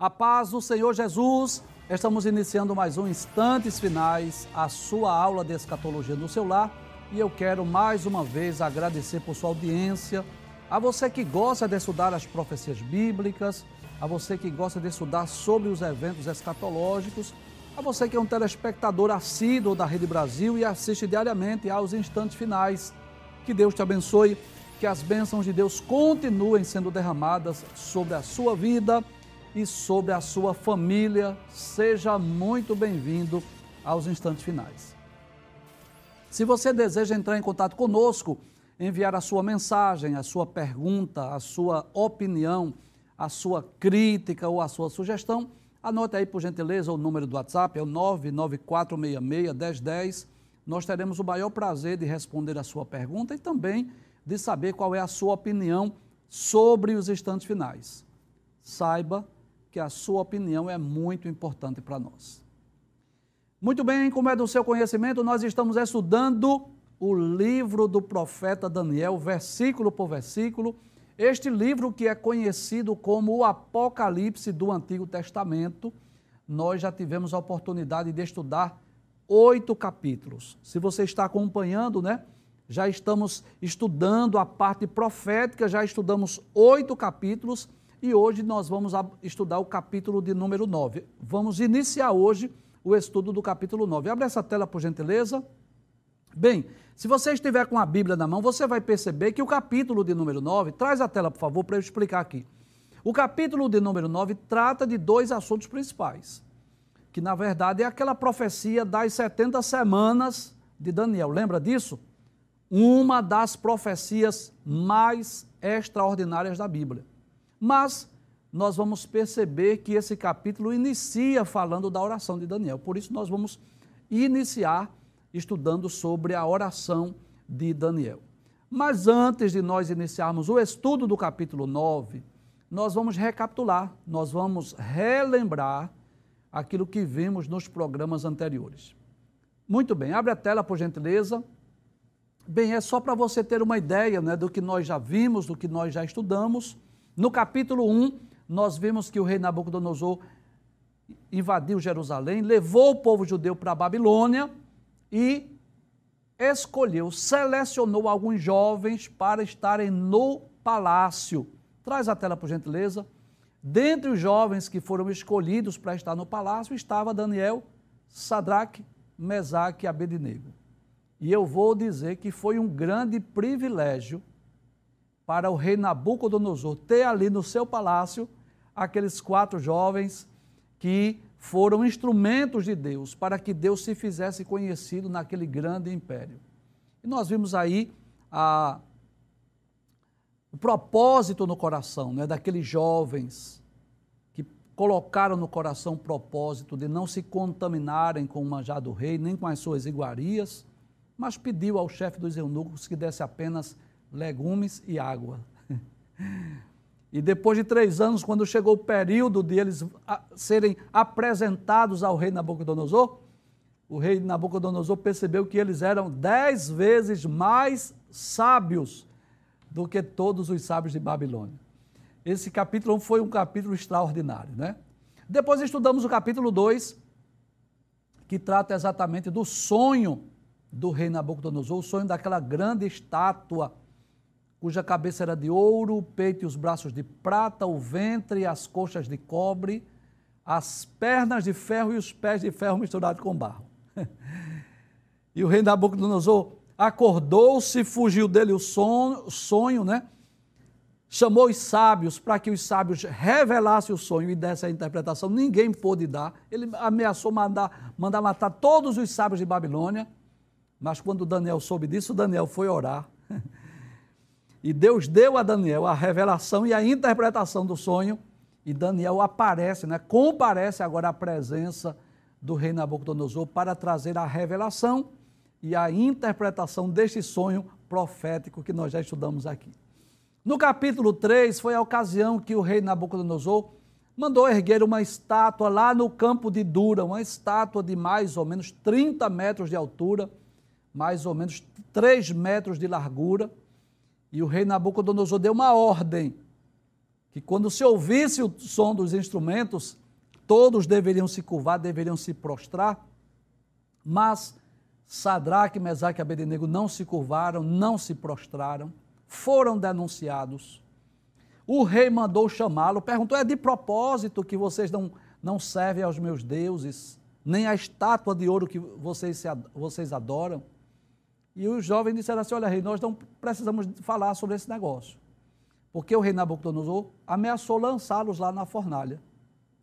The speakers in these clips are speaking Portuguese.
A paz do Senhor Jesus. Estamos iniciando mais um Instantes Finais, a sua aula de escatologia no seu lar. E eu quero mais uma vez agradecer por sua audiência, a você que gosta de estudar as profecias bíblicas, a você que gosta de estudar sobre os eventos escatológicos, a você que é um telespectador assíduo da Rede Brasil e assiste diariamente aos Instantes Finais. Que Deus te abençoe, que as bênçãos de Deus continuem sendo derramadas sobre a sua vida e sobre a sua família. Seja muito bem-vindo aos instantes finais. Se você deseja entrar em contato conosco, enviar a sua mensagem, a sua pergunta, a sua opinião, a sua crítica ou a sua sugestão, anote aí por gentileza o número do WhatsApp, é o 994661010. Nós teremos o maior prazer de responder a sua pergunta e também de saber qual é a sua opinião sobre os instantes finais. Saiba que a sua opinião é muito importante para nós. Muito bem, como é do seu conhecimento, nós estamos estudando o livro do profeta Daniel, versículo por versículo. Este livro que é conhecido como o Apocalipse do Antigo Testamento, nós já tivemos a oportunidade de estudar oito capítulos. Se você está acompanhando, né? Já estamos estudando a parte profética, já estudamos oito capítulos e hoje nós vamos estudar o capítulo de número 9. Vamos iniciar hoje o estudo do capítulo 9. Abre essa tela, por gentileza. Bem, se você estiver com a Bíblia na mão, você vai perceber que o capítulo de número 9, traz a tela, por favor, para eu explicar aqui. O capítulo de número 9 trata de dois assuntos principais, que na verdade é aquela profecia das 70 semanas de Daniel. Lembra disso? Uma das profecias mais extraordinárias da Bíblia. Mas nós vamos perceber que esse capítulo inicia falando da oração de Daniel. Por isso, nós vamos iniciar estudando sobre a oração de Daniel. Mas antes de nós iniciarmos o estudo do capítulo 9, nós vamos recapitular, nós vamos relembrar aquilo que vimos nos programas anteriores. Muito bem, abre a tela, por gentileza. Bem, é só para você ter uma ideia né, do que nós já vimos, do que nós já estudamos no capítulo 1, nós vimos que o rei Nabucodonosor invadiu Jerusalém, levou o povo judeu para a Babilônia e escolheu, selecionou alguns jovens para estarem no palácio. Traz a tela, por gentileza. Dentre os jovens que foram escolhidos para estar no palácio estava Daniel, Sadraque, Mesaque e Abednego. E eu vou dizer que foi um grande privilégio para o rei Nabucodonosor ter ali no seu palácio aqueles quatro jovens que foram instrumentos de Deus para que Deus se fizesse conhecido naquele grande império. E nós vimos aí a, o propósito no coração né, daqueles jovens que colocaram no coração o propósito de não se contaminarem com o manjar do rei, nem com as suas iguarias, mas pediu ao chefe dos eunucos que desse apenas legumes e água. E depois de três anos, quando chegou o período de eles serem apresentados ao rei Nabucodonosor, o rei Nabucodonosor percebeu que eles eram dez vezes mais sábios do que todos os sábios de Babilônia. Esse capítulo foi um capítulo extraordinário, né? Depois estudamos o capítulo 2, que trata exatamente do sonho do rei Nabucodonosor, o sonho daquela grande estátua cuja cabeça era de ouro, o peito e os braços de prata, o ventre e as coxas de cobre, as pernas de ferro e os pés de ferro misturados com barro. e o rei Nabucodonosor acordou-se, fugiu dele o sonho, sonho, né? Chamou os sábios para que os sábios revelassem o sonho e dessem a interpretação. Ninguém pôde dar. Ele ameaçou mandar, mandar matar todos os sábios de Babilônia. Mas quando Daniel soube disso, Daniel foi orar. E Deus deu a Daniel a revelação e a interpretação do sonho, e Daniel aparece, né, comparece agora à presença do rei Nabucodonosor para trazer a revelação e a interpretação deste sonho profético que nós já estudamos aqui. No capítulo 3, foi a ocasião que o rei Nabucodonosor mandou erguer uma estátua lá no campo de Dura, uma estátua de mais ou menos 30 metros de altura, mais ou menos 3 metros de largura, e o rei Nabucodonosor deu uma ordem que quando se ouvisse o som dos instrumentos, todos deveriam se curvar, deveriam se prostrar, mas Sadraque, Mesaque e Abednego não se curvaram, não se prostraram, foram denunciados. O rei mandou chamá-lo, perguntou: é de propósito que vocês não, não servem aos meus deuses, nem a estátua de ouro que vocês, vocês adoram? E os jovens disseram assim: olha, rei, nós não precisamos falar sobre esse negócio. Porque o rei Nabucodonosor ameaçou lançá-los lá na fornalha.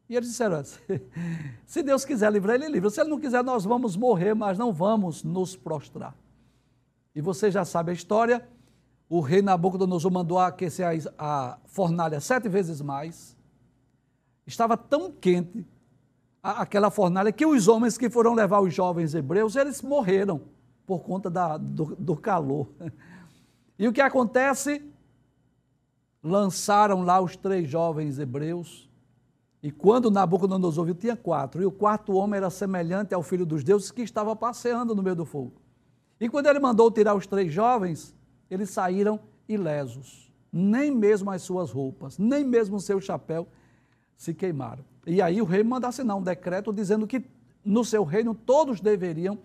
E eles disseram assim: se Deus quiser livrar, ele livra. Se ele não quiser, nós vamos morrer, mas não vamos nos prostrar. E você já sabe a história. O rei Nabucodonosor mandou aquecer a, fornalha sete vezes mais. Estava tão quente aquela fornalha que os homens que foram levar os jovens hebreus, eles morreram por conta da, do, do calor. E o que acontece? Lançaram lá os três jovens hebreus e quando Nabucodonosor viu, tinha quatro. E o quarto homem era semelhante ao filho dos deuses que estava passeando no meio do fogo. E quando ele mandou tirar os três jovens, eles saíram ilesos. Nem mesmo as suas roupas, nem mesmo o seu chapéu se queimaram. E aí o rei manda assinar um decreto dizendo que no seu reino todos deveriam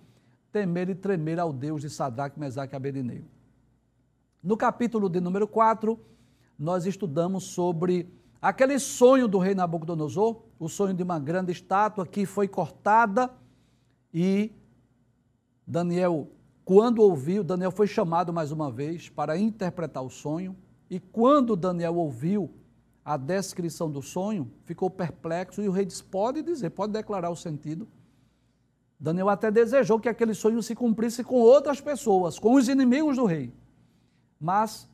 temer e tremer ao Deus de Sadraque, Mesaque e Abednego. No capítulo de número 4, nós estudamos sobre Aquele sonho do rei Nabucodonosor, o sonho de uma grande estátua que foi cortada e Daniel, quando ouviu, Daniel foi chamado mais uma vez para interpretar o sonho. E quando Daniel ouviu a descrição do sonho, ficou perplexo e o rei disse: Pode dizer, pode declarar o sentido. Daniel até desejou que aquele sonho se cumprisse com outras pessoas, com os inimigos do rei. Mas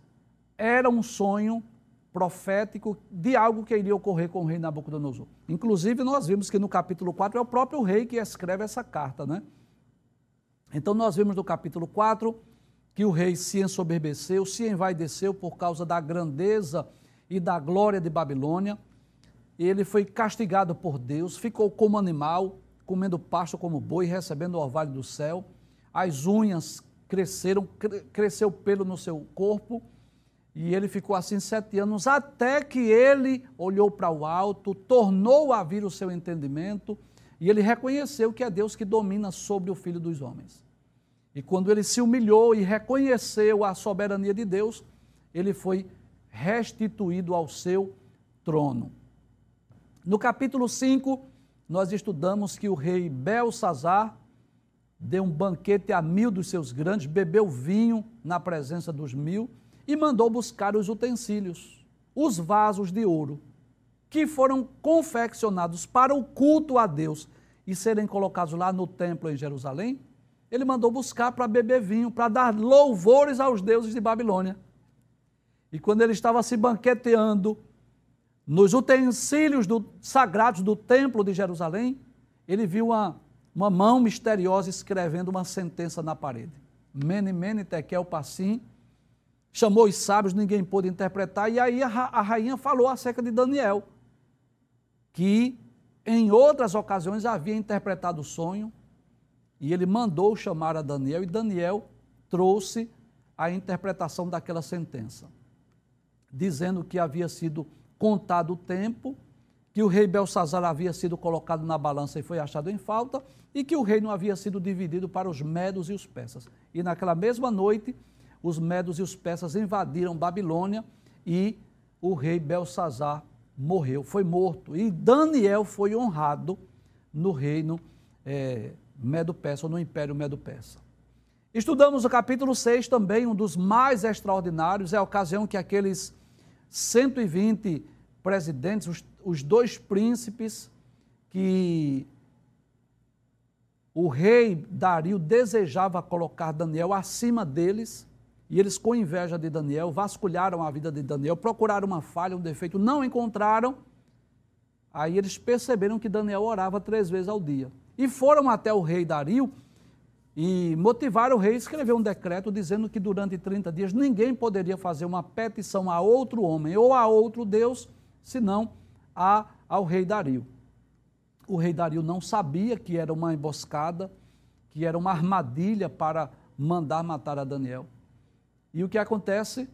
era um sonho profético de algo que iria ocorrer com o rei Nabucodonosor. Inclusive, nós vimos que no capítulo 4 é o próprio rei que escreve essa carta, né? Então, nós vimos no capítulo 4 que o rei se ensoberbeceu, se envaideceu por causa da grandeza e da glória de Babilônia. Ele foi castigado por Deus, ficou como animal, comendo pasto como boi, recebendo o orvalho do céu. As unhas cresceram, cresceu pelo no seu corpo e ele ficou assim sete anos, até que ele olhou para o alto, tornou a vir o seu entendimento, e ele reconheceu que é Deus que domina sobre o filho dos homens. E quando ele se humilhou e reconheceu a soberania de Deus, ele foi restituído ao seu trono. No capítulo 5, nós estudamos que o rei Belsazar deu um banquete a mil dos seus grandes, bebeu vinho na presença dos mil, e mandou buscar os utensílios, os vasos de ouro, que foram confeccionados para o culto a Deus e serem colocados lá no templo em Jerusalém. Ele mandou buscar para beber vinho, para dar louvores aos deuses de Babilônia. E quando ele estava se banqueteando nos utensílios do, sagrados do templo de Jerusalém, ele viu uma, uma mão misteriosa escrevendo uma sentença na parede. Mene, mene, tekel, passim, chamou os sábios, ninguém pôde interpretar, e aí a, a rainha falou acerca de Daniel, que em outras ocasiões havia interpretado o sonho, e ele mandou chamar a Daniel, e Daniel trouxe a interpretação daquela sentença, dizendo que havia sido contado o tempo, que o rei Belsazar havia sido colocado na balança e foi achado em falta, e que o reino havia sido dividido para os medos e os persas. E naquela mesma noite, os medos e os persas invadiram Babilônia e o rei Belsazar morreu, foi morto. E Daniel foi honrado no reino é, Medo-Persa, no Império Medo-Persa. Estudamos o capítulo 6 também, um dos mais extraordinários, é a ocasião que aqueles 120 presidentes, os, os dois príncipes que o rei Dario desejava colocar Daniel acima deles, e eles, com inveja de Daniel, vasculharam a vida de Daniel, procuraram uma falha, um defeito, não encontraram. Aí eles perceberam que Daniel orava três vezes ao dia. E foram até o rei Dario e motivaram o rei a escrever um decreto dizendo que durante 30 dias ninguém poderia fazer uma petição a outro homem ou a outro Deus, senão a, ao rei Dario. O rei Dario não sabia que era uma emboscada, que era uma armadilha para mandar matar a Daniel. E o que acontece?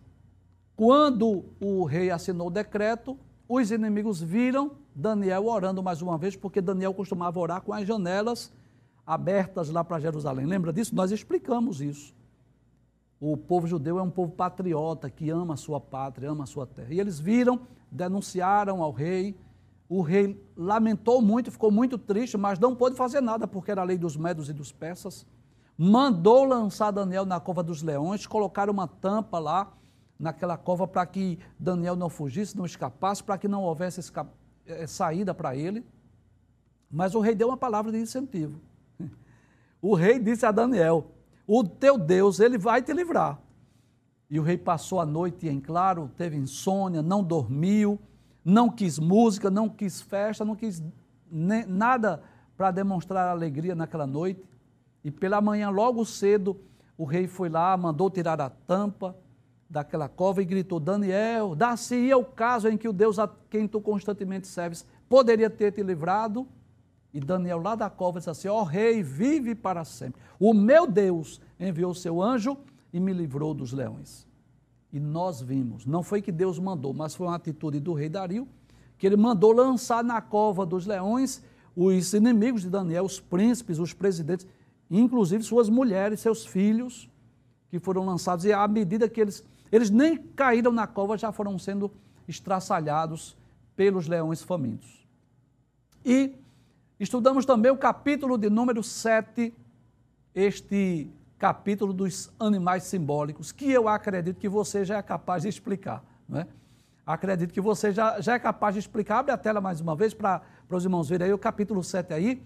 Quando o rei assinou o decreto, os inimigos viram Daniel orando mais uma vez, porque Daniel costumava orar com as janelas abertas lá para Jerusalém. Lembra disso? Nós explicamos isso. O povo judeu é um povo patriota que ama a sua pátria, ama a sua terra. E eles viram, denunciaram ao rei. O rei lamentou muito, ficou muito triste, mas não pôde fazer nada, porque era a lei dos medos e dos persas. Mandou lançar Daniel na cova dos leões, colocaram uma tampa lá naquela cova para que Daniel não fugisse, não escapasse, para que não houvesse eh, saída para ele. Mas o rei deu uma palavra de incentivo. O rei disse a Daniel: O teu Deus, ele vai te livrar. E o rei passou a noite em claro, teve insônia, não dormiu, não quis música, não quis festa, não quis nada para demonstrar alegria naquela noite. E pela manhã, logo cedo, o rei foi lá, mandou tirar a tampa, daquela cova e gritou: Daniel, dá-se-ia o caso em que o Deus a quem tu constantemente serves poderia ter te livrado? E Daniel, lá da cova, disse assim: Ó oh, rei, vive para sempre. O meu Deus enviou seu anjo e me livrou dos leões. E nós vimos, não foi que Deus mandou, mas foi uma atitude do rei Dario, que ele mandou lançar na cova dos leões os inimigos de Daniel, os príncipes, os presidentes, inclusive suas mulheres, seus filhos, que foram lançados. E à medida que eles eles nem caíram na cova, já foram sendo estraçalhados pelos leões famintos. E estudamos também o capítulo de número 7, este capítulo dos animais simbólicos, que eu acredito que você já é capaz de explicar. Não é? Acredito que você já, já é capaz de explicar. Abre a tela mais uma vez para os irmãos verem aí o capítulo 7 aí,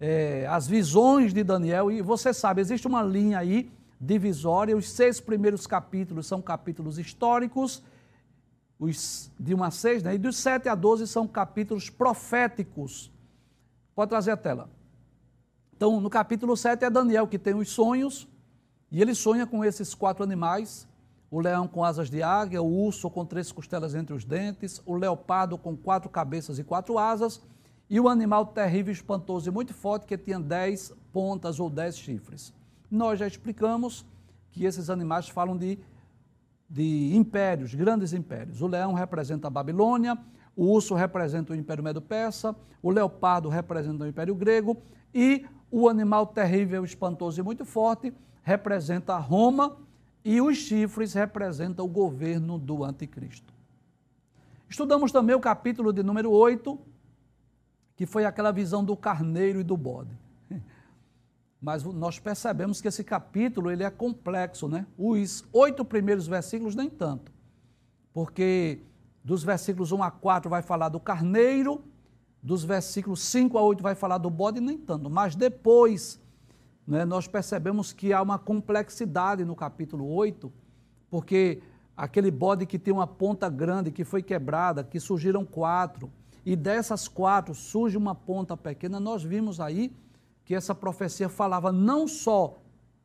é, as visões de Daniel. E você sabe, existe uma linha aí divisória. Os seis primeiros capítulos são capítulos históricos, os de 1 a 6, né? e dos 7 a 12 são capítulos proféticos. Pode trazer a tela. Então, no capítulo 7 é Daniel que tem os sonhos, e ele sonha com esses quatro animais: o leão com asas de águia, o urso com três costelas entre os dentes, o leopardo com quatro cabeças e quatro asas, e o animal terrível, espantoso e muito forte que tinha dez pontas ou dez chifres. Nós já explicamos que esses animais falam de, de impérios, grandes impérios. O leão representa a Babilônia, o urso representa o Império Medo-Persa, o leopardo representa o Império Grego e o animal terrível, espantoso e muito forte representa Roma e os chifres representam o governo do anticristo. Estudamos também o capítulo de número 8, que foi aquela visão do carneiro e do bode mas nós percebemos que esse capítulo ele é complexo, né? Os oito primeiros versículos nem tanto, porque dos versículos 1 a 4 vai falar do carneiro, dos versículos 5 a 8 vai falar do bode, nem tanto, mas depois né, nós percebemos que há uma complexidade no capítulo 8, porque aquele bode que tem uma ponta grande, que foi quebrada, que surgiram quatro, e dessas quatro surge uma ponta pequena, nós vimos aí que essa profecia falava não só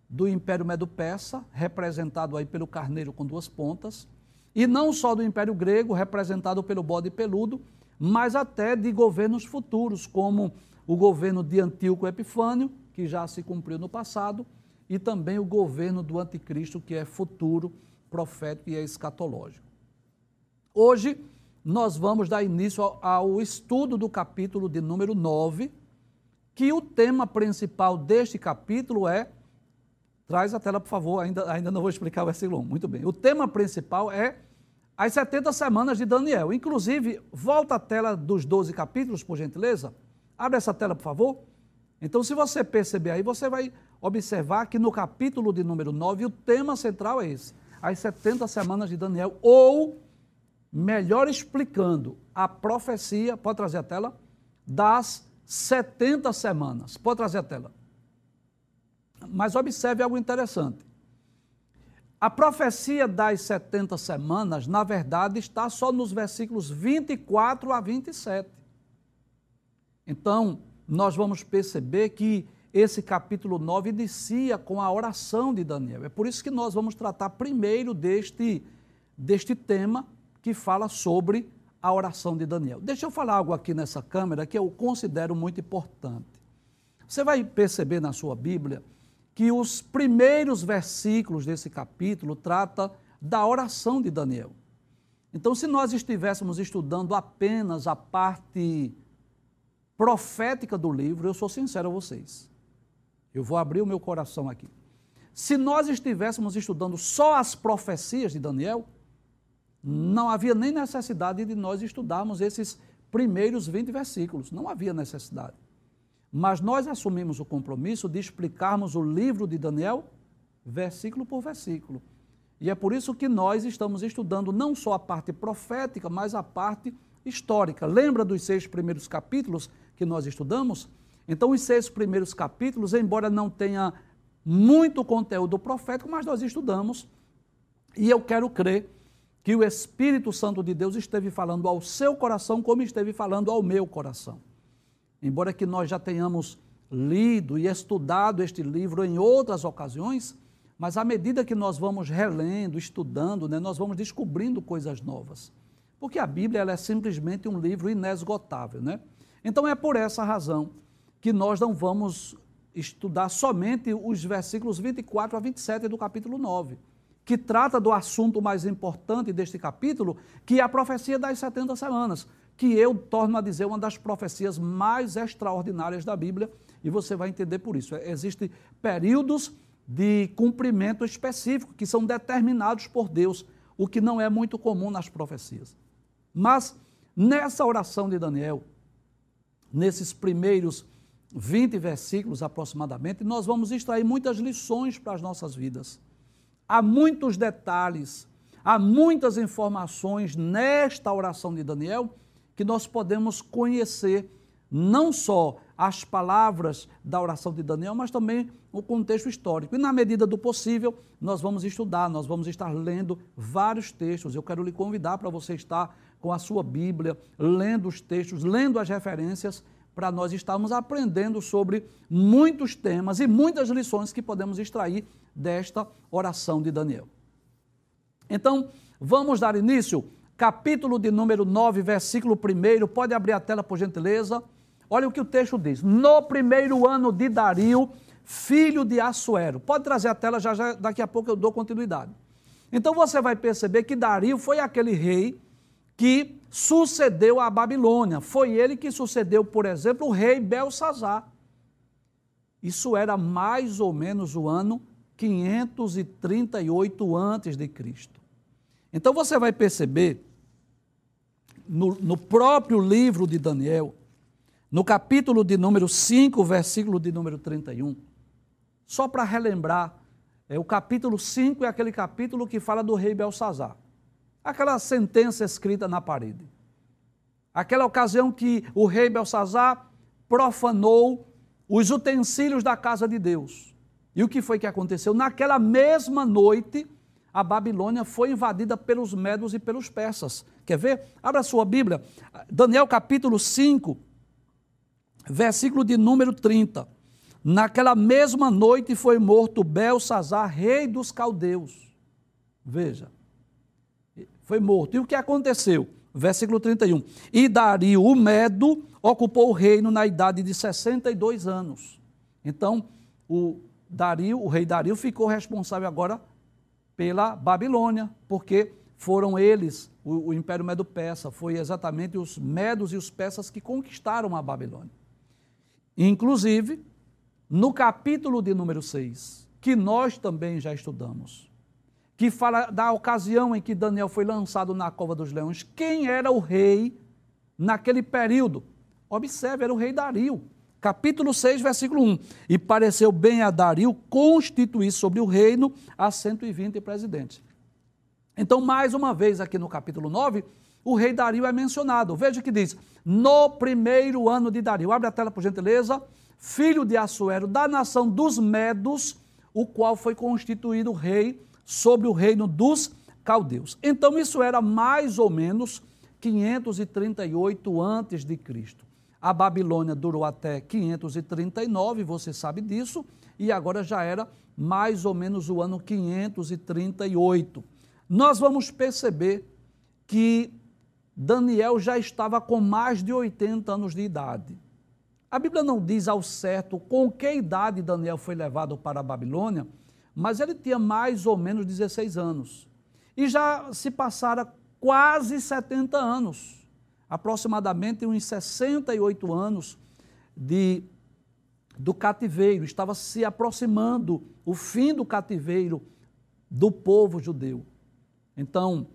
do Império Medo-Persa, representado aí pelo carneiro com duas pontas, e não só do Império Grego, representado pelo bode peludo, mas até de governos futuros, como o governo de Antíoco Epifânio, que já se cumpriu no passado, e também o governo do Anticristo, que é futuro, profético e é escatológico. Hoje, nós vamos dar início ao estudo do capítulo de número 9, que o tema principal deste capítulo é. Traz a tela, por favor, ainda, ainda não vou explicar o versículo 1. Muito bem. O tema principal é as 70 semanas de Daniel. Inclusive, volta a tela dos 12 capítulos, por gentileza. Abre essa tela, por favor. Então, se você perceber aí, você vai observar que no capítulo de número 9, o tema central é esse: as 70 semanas de Daniel, ou, melhor explicando, a profecia, pode trazer a tela, das 70 semanas. Pode trazer a tela. Mas observe algo interessante. A profecia das 70 semanas, na verdade, está só nos versículos 24 a 27. Então, nós vamos perceber que esse capítulo 9 inicia com a oração de Daniel. É por isso que nós vamos tratar primeiro deste, deste tema que fala sobre a oração de Daniel. Deixa eu falar algo aqui nessa câmera que eu considero muito importante. Você vai perceber na sua Bíblia que os primeiros versículos desse capítulo trata da oração de Daniel. Então, se nós estivéssemos estudando apenas a parte profética do livro, eu sou sincero a vocês. Eu vou abrir o meu coração aqui. Se nós estivéssemos estudando só as profecias de Daniel, não havia nem necessidade de nós estudarmos esses primeiros 20 versículos. Não havia necessidade. Mas nós assumimos o compromisso de explicarmos o livro de Daniel versículo por versículo. E é por isso que nós estamos estudando não só a parte profética, mas a parte histórica. Lembra dos seis primeiros capítulos que nós estudamos? Então, os seis primeiros capítulos, embora não tenha muito conteúdo profético, mas nós estudamos. E eu quero crer que o Espírito Santo de Deus esteve falando ao seu coração como esteve falando ao meu coração. Embora que nós já tenhamos lido e estudado este livro em outras ocasiões, mas à medida que nós vamos relendo, estudando, né, nós vamos descobrindo coisas novas. Porque a Bíblia ela é simplesmente um livro inesgotável. Né? Então é por essa razão que nós não vamos estudar somente os versículos 24 a 27 do capítulo 9, que trata do assunto mais importante deste capítulo, que é a profecia das 70 semanas, que eu torno a dizer uma das profecias mais extraordinárias da Bíblia, e você vai entender por isso. Existem períodos de cumprimento específico que são determinados por Deus, o que não é muito comum nas profecias. Mas nessa oração de Daniel, nesses primeiros 20 versículos aproximadamente, nós vamos extrair muitas lições para as nossas vidas. Há muitos detalhes, há muitas informações nesta oração de Daniel que nós podemos conhecer não só as palavras da oração de Daniel, mas também o contexto histórico. E na medida do possível, nós vamos estudar, nós vamos estar lendo vários textos. Eu quero lhe convidar para você estar com a sua Bíblia, lendo os textos, lendo as referências para nós estarmos aprendendo sobre muitos temas e muitas lições que podemos extrair desta oração de Daniel. Então, vamos dar início, capítulo de número 9, versículo 1. Pode abrir a tela, por gentileza. Olha o que o texto diz. No primeiro ano de Dario, filho de Assuero. Pode trazer a tela, já, já daqui a pouco eu dou continuidade. Então você vai perceber que Dario foi aquele rei que sucedeu a Babilônia. Foi ele que sucedeu, por exemplo, o rei Belsazar. Isso era mais ou menos o ano 538 antes de Cristo. Então você vai perceber no, no próprio livro de Daniel, no capítulo de número 5, versículo de número 31, só para relembrar, é, o capítulo 5 é aquele capítulo que fala do rei Belsazar aquela sentença escrita na parede. Aquela ocasião que o rei Belsazar profanou os utensílios da casa de Deus. E o que foi que aconteceu? Naquela mesma noite, a Babilônia foi invadida pelos medos e pelos persas. Quer ver? Abra sua Bíblia. Daniel capítulo 5, versículo de número 30. Naquela mesma noite foi morto Belsazar, rei dos caldeus. Veja foi morto. E o que aconteceu? Versículo 31. E Dario, o Medo, ocupou o reino na idade de 62 anos. Então, o Dario, o rei Dario, ficou responsável agora pela Babilônia, porque foram eles, o, o Império Medo-Persa, foi exatamente os medos e os persas que conquistaram a Babilônia. Inclusive, no capítulo de número 6, que nós também já estudamos, que fala da ocasião em que Daniel foi lançado na cova dos leões. Quem era o rei naquele período? Observe, era o rei Dario. Capítulo 6, versículo 1. E pareceu bem a Dario constituir sobre o reino a 120 presidentes. Então, mais uma vez, aqui no capítulo 9, o rei Dario é mencionado. Veja o que diz: no primeiro ano de Dario, abre a tela por gentileza, filho de Assuero, da nação dos Medos, o qual foi constituído rei sobre o reino dos caldeus. Então isso era mais ou menos 538 antes de Cristo. A Babilônia durou até 539, você sabe disso, e agora já era mais ou menos o ano 538. Nós vamos perceber que Daniel já estava com mais de 80 anos de idade. A Bíblia não diz ao certo com que idade Daniel foi levado para a Babilônia, mas ele tinha mais ou menos 16 anos. E já se passaram quase 70 anos, aproximadamente uns 68 anos de, do cativeiro, estava se aproximando o fim do cativeiro do povo judeu. Então,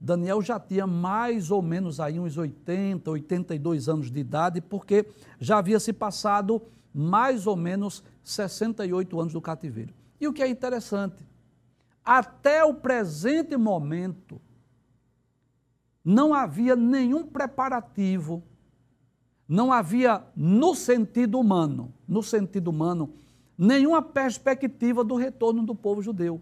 Daniel já tinha mais ou menos aí uns 80, 82 anos de idade, porque já havia se passado mais ou menos 68 anos do cativeiro. E o que é interessante, até o presente momento, não havia nenhum preparativo, não havia, no sentido humano, no sentido humano, nenhuma perspectiva do retorno do povo judeu.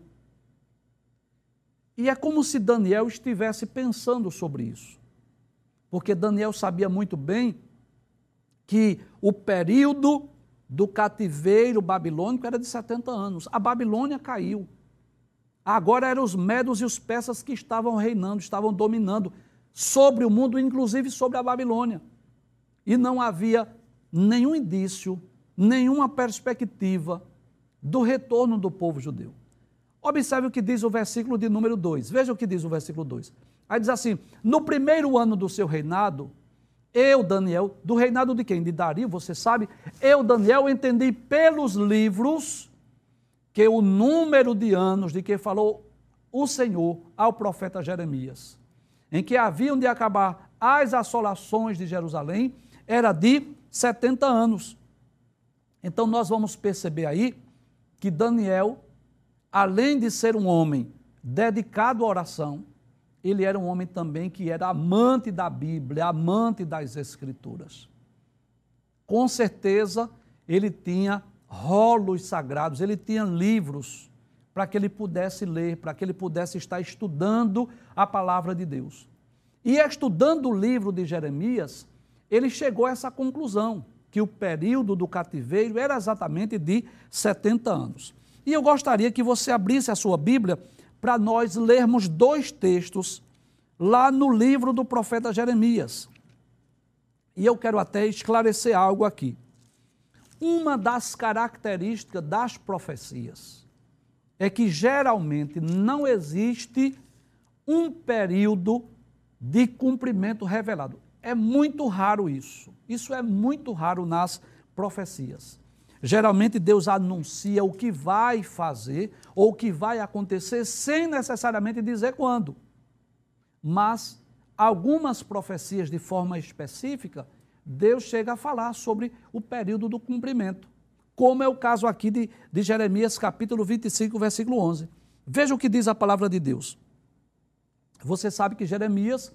E é como se Daniel estivesse pensando sobre isso. Porque Daniel sabia muito bem que o período do cativeiro babilônico era de 70 anos. A Babilônia caiu. Agora eram os medos e os persas que estavam reinando, estavam dominando sobre o mundo, inclusive sobre a Babilônia. E não havia nenhum indício, nenhuma perspectiva do retorno do povo judeu. Observe o que diz o versículo de número 2. Veja o que diz o versículo 2. Aí diz assim: No primeiro ano do seu reinado, eu, Daniel, do reinado de quem? De Dario, você sabe? Eu, Daniel, entendi pelos livros que o número de anos de que falou o Senhor ao profeta Jeremias, em que haviam de acabar as assolações de Jerusalém, era de 70 anos. Então nós vamos perceber aí que Daniel além de ser um homem dedicado à oração, ele era um homem também que era amante da Bíblia, amante das Escrituras. Com certeza, ele tinha rolos sagrados, ele tinha livros para que ele pudesse ler, para que ele pudesse estar estudando a palavra de Deus. E estudando o livro de Jeremias, ele chegou a essa conclusão, que o período do cativeiro era exatamente de 70 anos. E eu gostaria que você abrisse a sua Bíblia para nós lermos dois textos lá no livro do profeta Jeremias. E eu quero até esclarecer algo aqui. Uma das características das profecias é que geralmente não existe um período de cumprimento revelado. É muito raro isso. Isso é muito raro nas profecias. Geralmente Deus anuncia o que vai fazer ou o que vai acontecer sem necessariamente dizer quando. Mas algumas profecias de forma específica, Deus chega a falar sobre o período do cumprimento, como é o caso aqui de, de Jeremias capítulo 25, versículo 11. Veja o que diz a palavra de Deus. Você sabe que Jeremias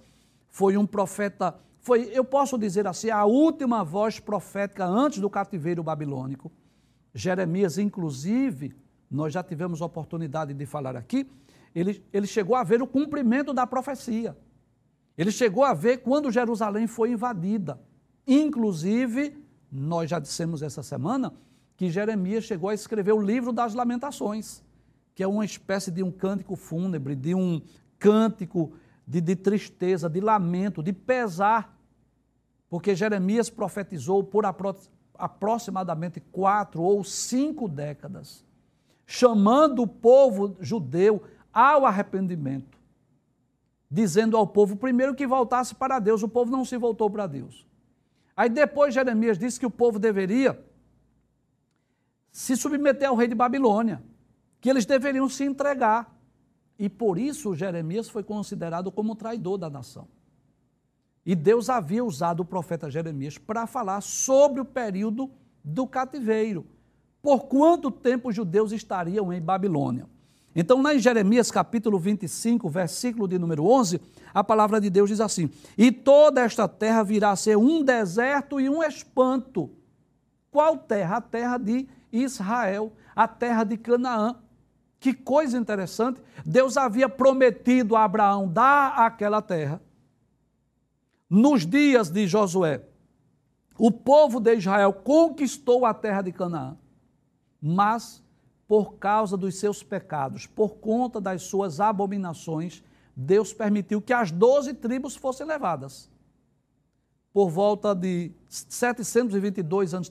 foi um profeta foi, eu posso dizer assim, a última voz profética antes do cativeiro babilônico. Jeremias, inclusive, nós já tivemos oportunidade de falar aqui, ele, ele chegou a ver o cumprimento da profecia. Ele chegou a ver quando Jerusalém foi invadida. Inclusive, nós já dissemos essa semana que Jeremias chegou a escrever o livro das Lamentações, que é uma espécie de um cântico fúnebre, de um cântico de, de tristeza, de lamento, de pesar porque Jeremias profetizou por aproximadamente quatro ou cinco décadas, chamando o povo judeu ao arrependimento, dizendo ao povo primeiro que voltasse para Deus, o povo não se voltou para Deus. Aí depois Jeremias disse que o povo deveria se submeter ao rei de Babilônia, que eles deveriam se entregar. E por isso Jeremias foi considerado como traidor da nação. E Deus havia usado o profeta Jeremias para falar sobre o período do cativeiro. Por quanto tempo os judeus estariam em Babilônia? Então, lá em Jeremias capítulo 25, versículo de número 11, a palavra de Deus diz assim: E toda esta terra virá a ser um deserto e um espanto. Qual terra? A terra de Israel, a terra de Canaã. Que coisa interessante! Deus havia prometido a Abraão dar aquela terra. Nos dias de Josué, o povo de Israel conquistou a terra de Canaã, mas por causa dos seus pecados, por conta das suas abominações, Deus permitiu que as doze tribos fossem levadas. Por volta de 722 a.C.,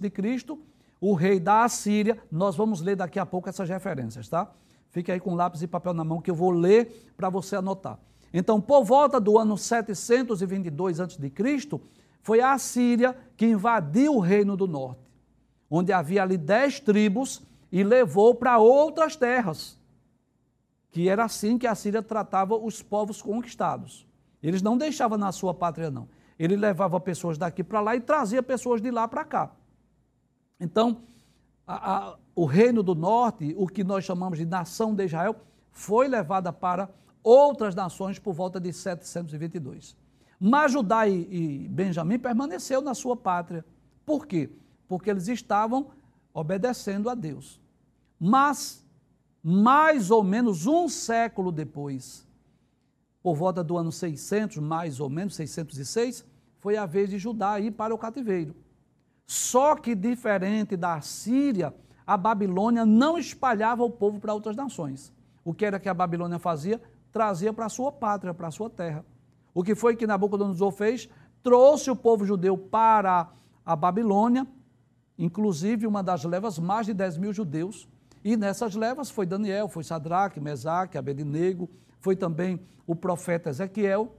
o rei da Assíria, nós vamos ler daqui a pouco essas referências, tá? Fique aí com lápis e papel na mão que eu vou ler para você anotar. Então, por volta do ano 722 a.C., foi a Assíria que invadiu o reino do norte, onde havia ali dez tribos e levou para outras terras. Que era assim que a Síria tratava os povos conquistados. Eles não deixavam na sua pátria, não. Ele levava pessoas daqui para lá e trazia pessoas de lá para cá. Então, a, a, o reino do norte, o que nós chamamos de nação de Israel, foi levada para outras nações por volta de 722. Mas Judá e, e Benjamim permaneceu na sua pátria. Por quê? Porque eles estavam obedecendo a Deus. Mas, mais ou menos um século depois, por volta do ano 600, mais ou menos 606, foi a vez de Judá ir para o cativeiro. Só que, diferente da Síria, a Babilônia não espalhava o povo para outras nações. O que era que a Babilônia fazia? Trazia para a sua pátria, para a sua terra. O que foi que Nabucodonosor fez? Trouxe o povo judeu para a Babilônia, inclusive uma das levas, mais de 10 mil judeus. E nessas levas foi Daniel, foi Sadraque, Mesaque, Abednego, foi também o profeta Ezequiel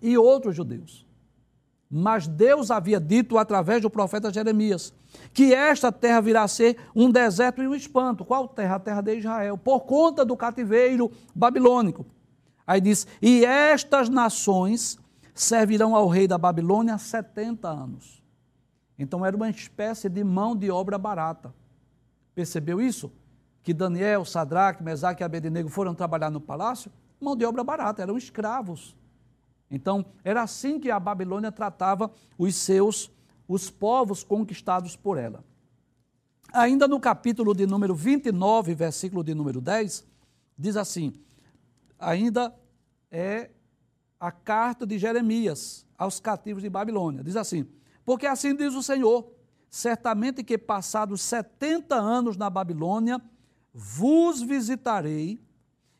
e outros judeus. Mas Deus havia dito através do profeta Jeremias que esta terra virá a ser um deserto e um espanto. Qual terra? A terra de Israel, por conta do cativeiro babilônico. Aí diz: E estas nações servirão ao rei da Babilônia 70 anos. Então era uma espécie de mão de obra barata. Percebeu isso? Que Daniel, Sadraque, Mesaque e Abednego foram trabalhar no palácio? Mão de obra barata, eram escravos. Então, era assim que a Babilônia tratava os seus, os povos conquistados por ela. Ainda no capítulo de número 29, versículo de número 10, diz assim: ainda é a carta de Jeremias aos cativos de Babilônia. Diz assim: Porque assim diz o Senhor: certamente que passados 70 anos na Babilônia, vos visitarei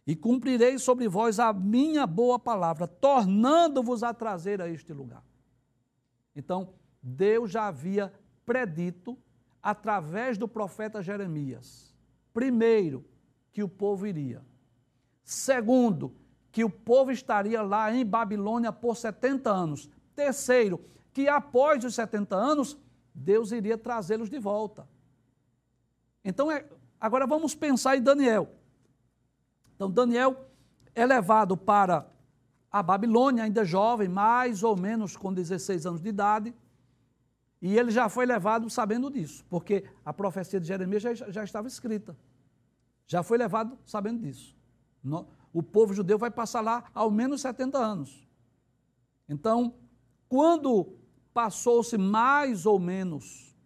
e cumprirei sobre vós a minha boa palavra, tornando-vos a trazer a este lugar. Então, Deus já havia predito através do profeta Jeremias. Primeiro, que o povo iria. Segundo, que o povo estaria lá em Babilônia por 70 anos. Terceiro, que após os 70 anos, Deus iria trazê-los de volta. Então, é, agora vamos pensar em Daniel. Então, Daniel é levado para a Babilônia, ainda jovem, mais ou menos com 16 anos de idade, e ele já foi levado sabendo disso, porque a profecia de Jeremias já, já estava escrita. Já foi levado sabendo disso o povo judeu vai passar lá ao menos 70 anos. Então, quando passou-se mais ou menos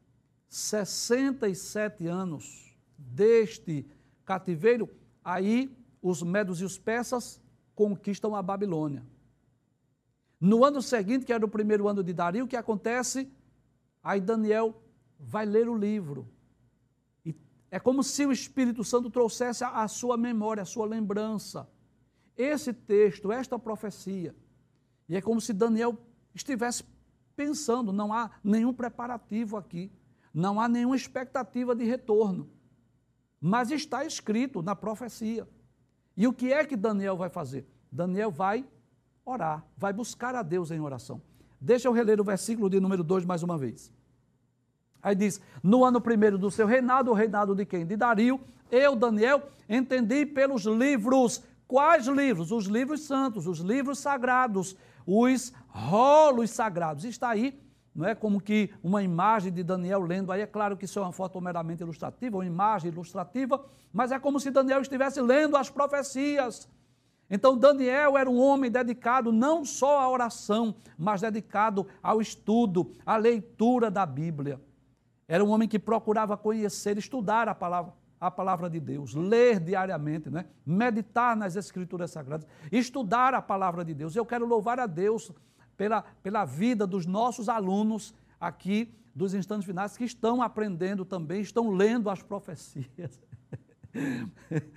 67 anos deste cativeiro, aí os medos e os persas conquistam a Babilônia. No ano seguinte, que era o primeiro ano de Dario, o que acontece? Aí Daniel vai ler o livro. É como se o Espírito Santo trouxesse a, sua memória, a sua lembrança. Esse texto, esta profecia. E é como se Daniel estivesse pensando, não há nenhum preparativo aqui, não há nenhuma expectativa de retorno. Mas está escrito na profecia. E o que é que Daniel vai fazer? Daniel vai orar, vai buscar a Deus em oração. Deixa eu reler o versículo de número 2 mais uma vez. Aí diz: No ano primeiro do seu reinado, o reinado de quem? De Dario, eu, Daniel, entendi pelos livros. Quais livros? Os livros santos, os livros sagrados, os rolos sagrados. Está aí, não é como que uma imagem de Daniel lendo. Aí é claro que isso é uma foto meramente ilustrativa, uma imagem ilustrativa, mas é como se Daniel estivesse lendo as profecias. Então, Daniel era um homem dedicado não só à oração, mas dedicado ao estudo, à leitura da Bíblia. Era um homem que procurava conhecer, estudar a palavra, a palavra de Deus, ler diariamente, né? meditar nas Escrituras Sagradas, estudar a palavra de Deus. Eu quero louvar a Deus pela, pela vida dos nossos alunos aqui dos instantes finais que estão aprendendo também, estão lendo as profecias.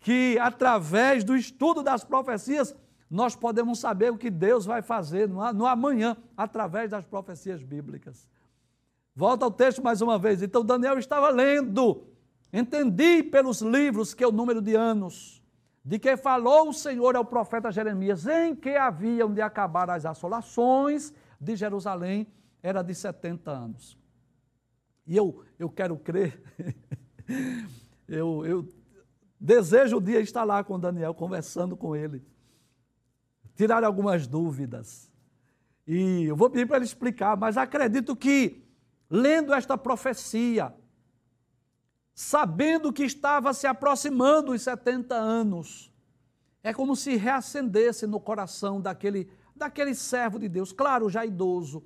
que através do estudo das profecias nós podemos saber o que Deus vai fazer no, amanhã, através das profecias bíblicas. Volta ao texto mais uma vez. Então Daniel estava lendo. Entendi pelos livros que é o número de anos de que falou o Senhor ao profeta Jeremias, em que haviam de acabar as assolações de Jerusalém, era de 70 anos. E eu, eu quero crer, eu, eu desejo o dia estar lá com Daniel, conversando com ele, tirar algumas dúvidas. E eu vou pedir para ele explicar, mas acredito que, lendo esta profecia, sabendo que estava se aproximando os 70 anos, é como se reacendesse no coração daquele, daquele servo de Deus, claro, já idoso,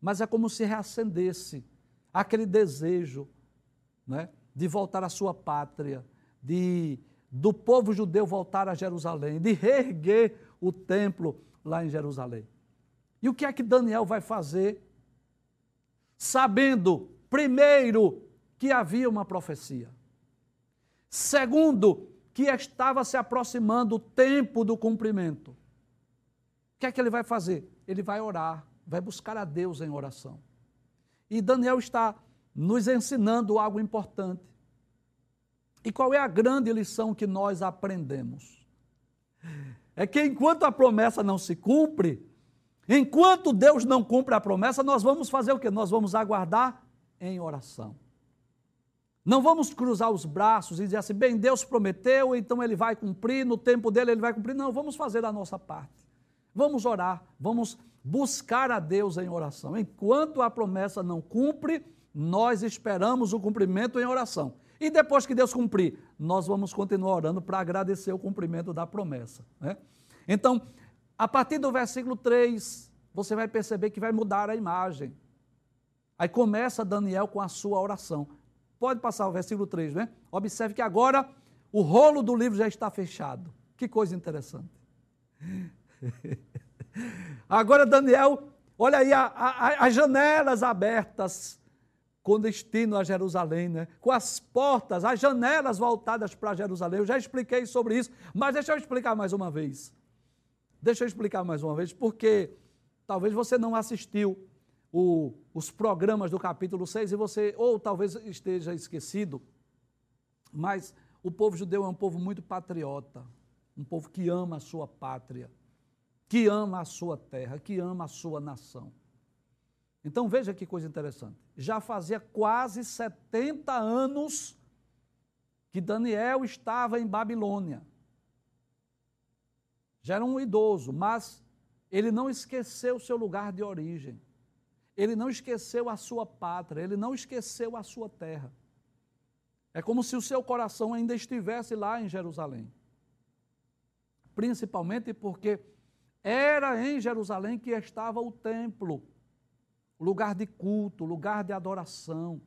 mas é como se reacendesse aquele desejo né, de voltar à sua pátria, de do povo judeu voltar a Jerusalém, de reerguer o templo lá em Jerusalém. E o que é que Daniel vai fazer? Sabendo, primeiro, que havia uma profecia. Segundo, que estava se aproximando o tempo do cumprimento. O que é que ele vai fazer? Ele vai orar, vai buscar a Deus em oração. E Daniel está nos ensinando algo importante. E qual é a grande lição que nós aprendemos? É que enquanto a promessa não se cumpre, enquanto Deus não cumpre a promessa, nós vamos fazer o que? Nós vamos aguardar em oração. Não vamos cruzar os braços e dizer assim, bem, Deus prometeu, então ele vai cumprir, no tempo dele ele vai cumprir. Não, vamos fazer a nossa parte. Vamos orar, vamos buscar a Deus em oração. Enquanto a promessa não cumpre, nós esperamos o cumprimento em oração. E depois que Deus cumprir, nós vamos continuar orando para agradecer o cumprimento da promessa. Né? Então, a partir do versículo 3, você vai perceber que vai mudar a imagem. Aí começa Daniel com a sua oração. Pode passar o versículo 3, né? Observe que agora o rolo do livro já está fechado. Que coisa interessante. Agora Daniel, olha aí a, a, as janelas abertas com destino a Jerusalém, né? com as portas, as janelas voltadas para Jerusalém. Eu já expliquei sobre isso, mas deixa eu explicar mais uma vez. Deixa eu explicar mais uma vez, porque talvez você não assistiu o, os programas do capítulo 6 e você, ou talvez esteja esquecido, mas o povo judeu é um povo muito patriota, um povo que ama a sua pátria, que ama a sua terra, que ama a sua nação. Então veja que coisa interessante. Já fazia quase 70 anos que Daniel estava em Babilônia. Já era um idoso, mas ele não esqueceu seu lugar de origem. Ele não esqueceu a sua pátria, ele não esqueceu a sua terra. É como se o seu coração ainda estivesse lá em Jerusalém. Principalmente porque era em Jerusalém que estava o templo, lugar de culto, lugar de adoração.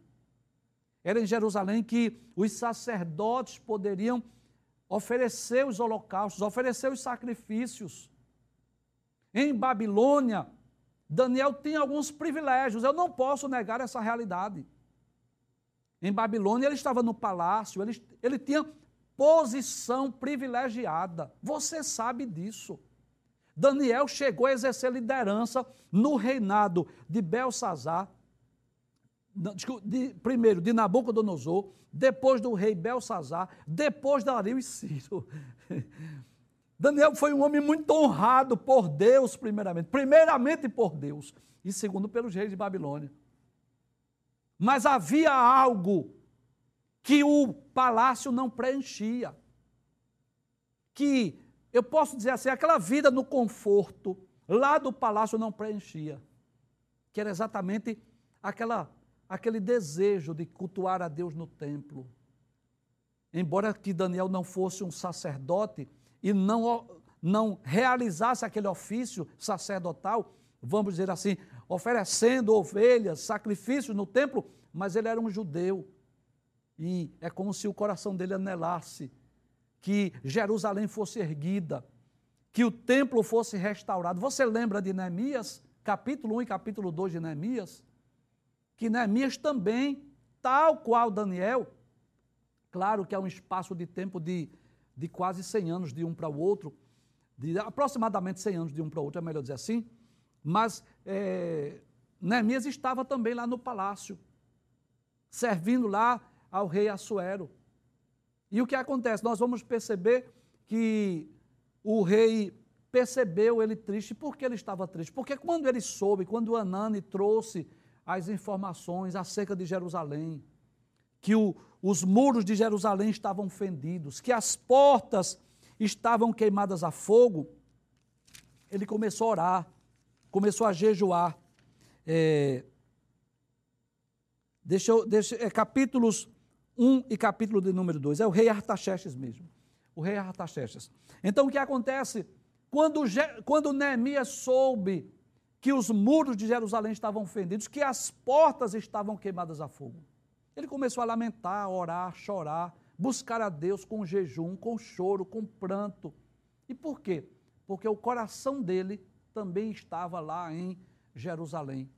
Era em Jerusalém que os sacerdotes poderiam oferecer os holocaustos, oferecer os sacrifícios. Em Babilônia, Daniel tinha alguns privilégios, eu não posso negar essa realidade. Em Babilônia, ele estava no palácio, ele, ele tinha posição privilegiada. Você sabe disso. Daniel chegou a exercer liderança no reinado de Belsazar, de, primeiro de Nabucodonosor, depois do rei Belsazar, depois de Dario e Ciro. Daniel foi um homem muito honrado por Deus, primeiramente. Primeiramente por Deus, e segundo pelos reis de Babilônia. Mas havia algo que o palácio não preenchia. Que, eu posso dizer assim, aquela vida no conforto, lá do palácio não preenchia. Que era exatamente aquela, aquele desejo de cultuar a Deus no templo. Embora que Daniel não fosse um sacerdote, e não, não realizasse aquele ofício sacerdotal, vamos dizer assim, oferecendo ovelhas, sacrifícios no templo, mas ele era um judeu. E é como se o coração dele anelasse que Jerusalém fosse erguida, que o templo fosse restaurado. Você lembra de Neemias, capítulo 1 e capítulo 2 de Neemias? Que Neemias também, tal qual Daniel, claro que é um espaço de tempo de de quase 100 anos de um para o outro, de aproximadamente 100 anos de um para o outro, é melhor dizer assim, mas é, Neemias estava também lá no palácio, servindo lá ao rei Assuero. E o que acontece? Nós vamos perceber que o rei percebeu ele triste. Por que ele estava triste? Porque quando ele soube, quando Anani trouxe as informações acerca de Jerusalém, que o, os muros de Jerusalém estavam fendidos, que as portas estavam queimadas a fogo, ele começou a orar, começou a jejuar. É, deixa eu, deixa, é, capítulos 1 e capítulo de número 2, é o rei Artaxerxes mesmo. O rei Artaxerxes. Então o que acontece? Quando, quando Neemias soube que os muros de Jerusalém estavam fendidos, que as portas estavam queimadas a fogo, ele começou a lamentar, a orar, a chorar, buscar a Deus com jejum, com choro, com pranto. E por quê? Porque o coração dele também estava lá em Jerusalém.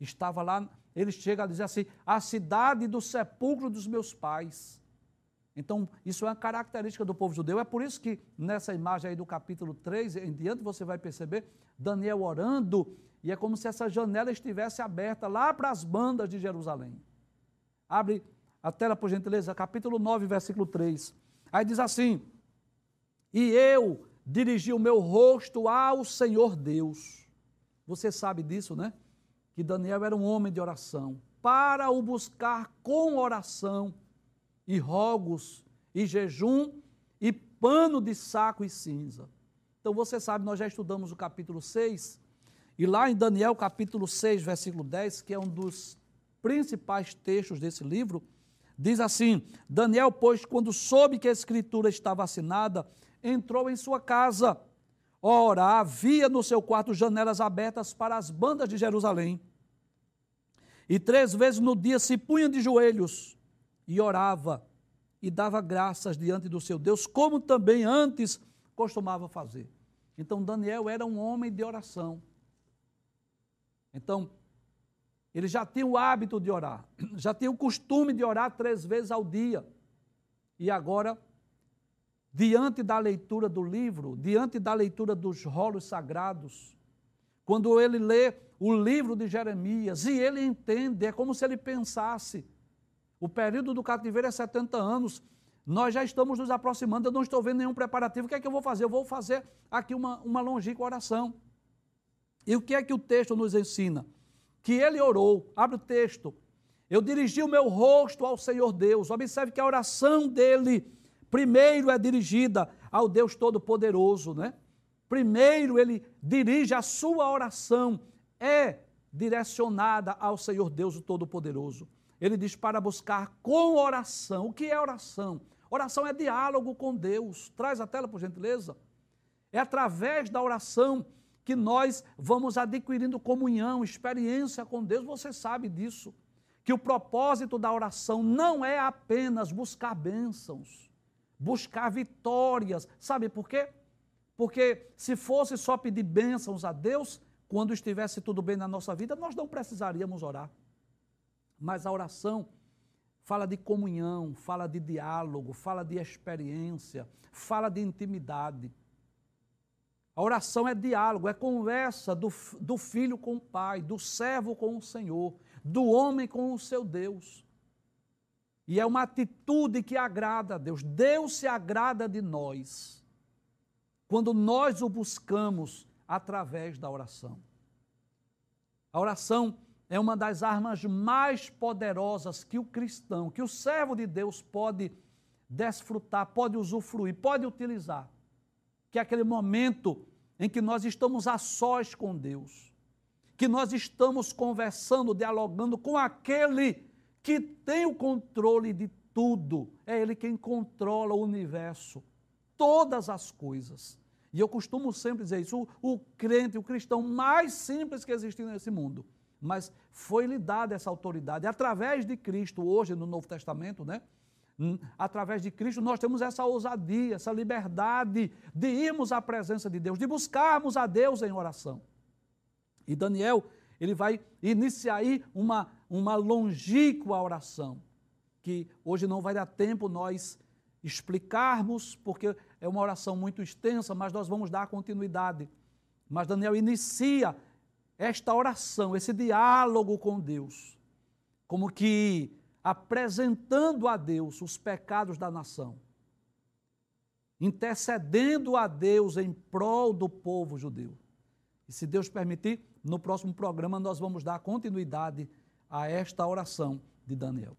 Estava lá, ele chega a dizer assim: a cidade do sepulcro dos meus pais. Então, isso é uma característica do povo judeu. É por isso que nessa imagem aí do capítulo 3 em diante, você vai perceber Daniel orando, e é como se essa janela estivesse aberta lá para as bandas de Jerusalém. Abre a tela, por gentileza, capítulo 9, versículo 3. Aí diz assim: E eu dirigi o meu rosto ao Senhor Deus. Você sabe disso, né? Que Daniel era um homem de oração. Para o buscar com oração e rogos, e jejum, e pano de saco e cinza. Então você sabe, nós já estudamos o capítulo 6, e lá em Daniel, capítulo 6, versículo 10, que é um dos principais textos desse livro, diz assim: Daniel, pois, quando soube que a escritura estava assinada, entrou em sua casa. Ora, havia no seu quarto janelas abertas para as bandas de Jerusalém. E três vezes no dia se punha de joelhos e orava e dava graças diante do seu Deus, como também antes costumava fazer. Então Daniel era um homem de oração. Então, ele já tinha o hábito de orar, já tinha o costume de orar três vezes ao dia. E agora, diante da leitura do livro, diante da leitura dos rolos sagrados, quando ele lê o livro de Jeremias e ele entende, é como se ele pensasse: o período do cativeiro é 70 anos. Nós já estamos nos aproximando, eu não estou vendo nenhum preparativo. O que é que eu vou fazer? Eu vou fazer aqui uma, uma longínqua oração. E o que é que o texto nos ensina? Que ele orou, abre o texto. Eu dirigi o meu rosto ao Senhor Deus. Observe que a oração dele, primeiro é dirigida ao Deus Todo-Poderoso, né? Primeiro ele dirige a sua oração, é direcionada ao Senhor Deus Todo-Poderoso. Ele diz para buscar com oração. O que é oração? Oração é diálogo com Deus. Traz a tela, por gentileza. É através da oração que nós vamos adquirindo comunhão, experiência com Deus. Você sabe disso. Que o propósito da oração não é apenas buscar bênçãos, buscar vitórias. Sabe por quê? Porque se fosse só pedir bênçãos a Deus, quando estivesse tudo bem na nossa vida, nós não precisaríamos orar. Mas a oração fala de comunhão, fala de diálogo, fala de experiência, fala de intimidade. A oração é diálogo, é conversa do, do filho com o pai, do servo com o Senhor, do homem com o seu Deus. E é uma atitude que agrada a Deus. Deus se agrada de nós quando nós o buscamos através da oração. A oração é uma das armas mais poderosas que o cristão, que o servo de Deus pode desfrutar, pode usufruir, pode utilizar. Que é aquele momento em que nós estamos a sós com Deus, que nós estamos conversando, dialogando com aquele que tem o controle de tudo. É Ele quem controla o universo, todas as coisas. E eu costumo sempre dizer isso: o, o crente, o cristão mais simples que existe nesse mundo mas foi-lhe dada essa autoridade. Através de Cristo, hoje no Novo Testamento, né? Através de Cristo, nós temos essa ousadia, essa liberdade de irmos à presença de Deus, de buscarmos a Deus em oração. E Daniel, ele vai iniciar aí uma, uma longínqua oração, que hoje não vai dar tempo nós explicarmos, porque é uma oração muito extensa, mas nós vamos dar continuidade. Mas Daniel inicia esta oração, esse diálogo com Deus, como que apresentando a Deus os pecados da nação. intercedendo a Deus em prol do povo judeu. E se Deus permitir, no próximo programa nós vamos dar continuidade a esta oração de Daniel.